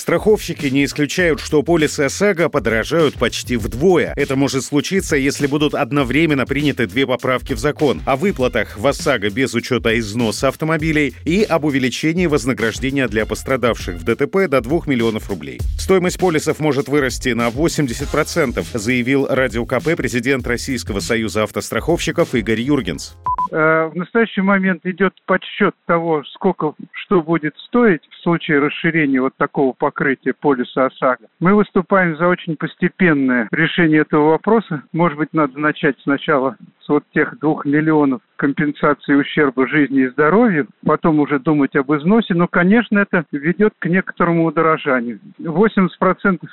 Страховщики не исключают, что полисы ОСАГО подорожают почти вдвое. Это может случиться, если будут одновременно приняты две поправки в закон о выплатах в ОСАГО без учета износа автомобилей и об увеличении вознаграждения для пострадавших в ДТП до 2 миллионов рублей. Стоимость полисов может вырасти на 80%, заявил Радио КП президент Российского союза автостраховщиков Игорь Юргенс. Э, в настоящий момент идет подсчет того, сколько что будет стоить в случае расширения вот такого покрытия полиса ОСАГО. Мы выступаем за очень постепенное решение этого вопроса. Может быть, надо начать сначала с вот тех двух миллионов компенсации ущерба жизни и здоровью, потом уже думать об износе, но, конечно, это ведет к некоторому удорожанию. 80%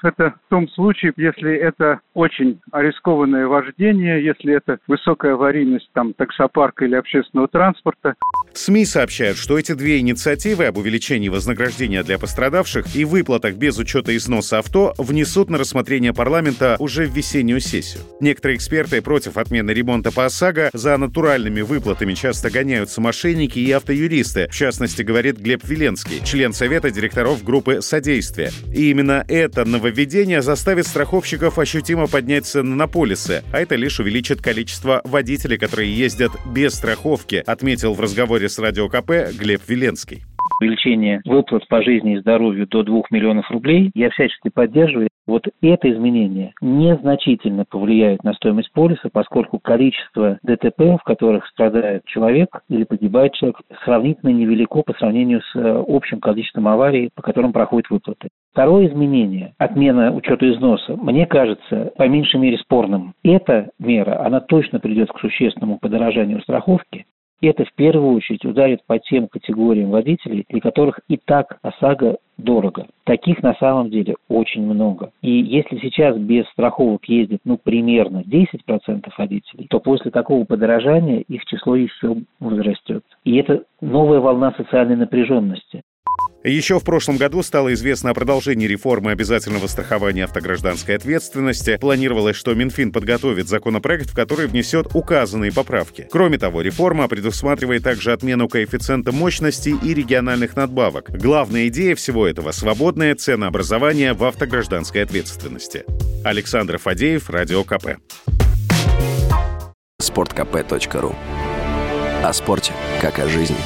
это в том случае, если это очень рискованное вождение, если это высокая аварийность там таксопарка или общественного транспорта. СМИ сообщают, что эти две инициативы об увеличении вознаграждения для пострадавших и выплатах без учета износа авто внесут на рассмотрение парламента уже в весеннюю сессию. Некоторые эксперты против отмены ремонта по ОСАГО за натуральными выплатами часто гоняются мошенники и автоюристы, в частности, говорит Глеб Веленский, член Совета директоров группы «Содействие». И именно это нововведение заставит страховщиков ощутимо поднять цены на полисы, а это лишь увеличит количество водителей, которые ездят без страховки, отметил в разговоре с Радио КП Глеб Веленский увеличение выплат по жизни и здоровью до 2 миллионов рублей, я всячески поддерживаю. Вот это изменение незначительно повлияет на стоимость полиса, поскольку количество ДТП, в которых страдает человек или погибает человек, сравнительно невелико по сравнению с э, общим количеством аварий, по которым проходят выплаты. Второе изменение, отмена учета износа, мне кажется, по меньшей мере спорным. Эта мера, она точно придет к существенному подорожанию страховки, это в первую очередь ударит по тем категориям водителей, для которых и так ОСАГО дорого. Таких на самом деле очень много. И если сейчас без страховок ездит ну, примерно 10% водителей, то после такого подорожания их число еще возрастет. И это новая волна социальной напряженности. Еще в прошлом году стало известно о продолжении реформы обязательного страхования автогражданской ответственности. Планировалось, что Минфин подготовит законопроект, в который внесет указанные поправки. Кроме того, реформа предусматривает также отмену коэффициента мощности и региональных надбавок. Главная идея всего этого — свободное ценообразование в автогражданской ответственности. Александр Фадеев, Радио КП. Спорткп.ру О спорте, как о жизни.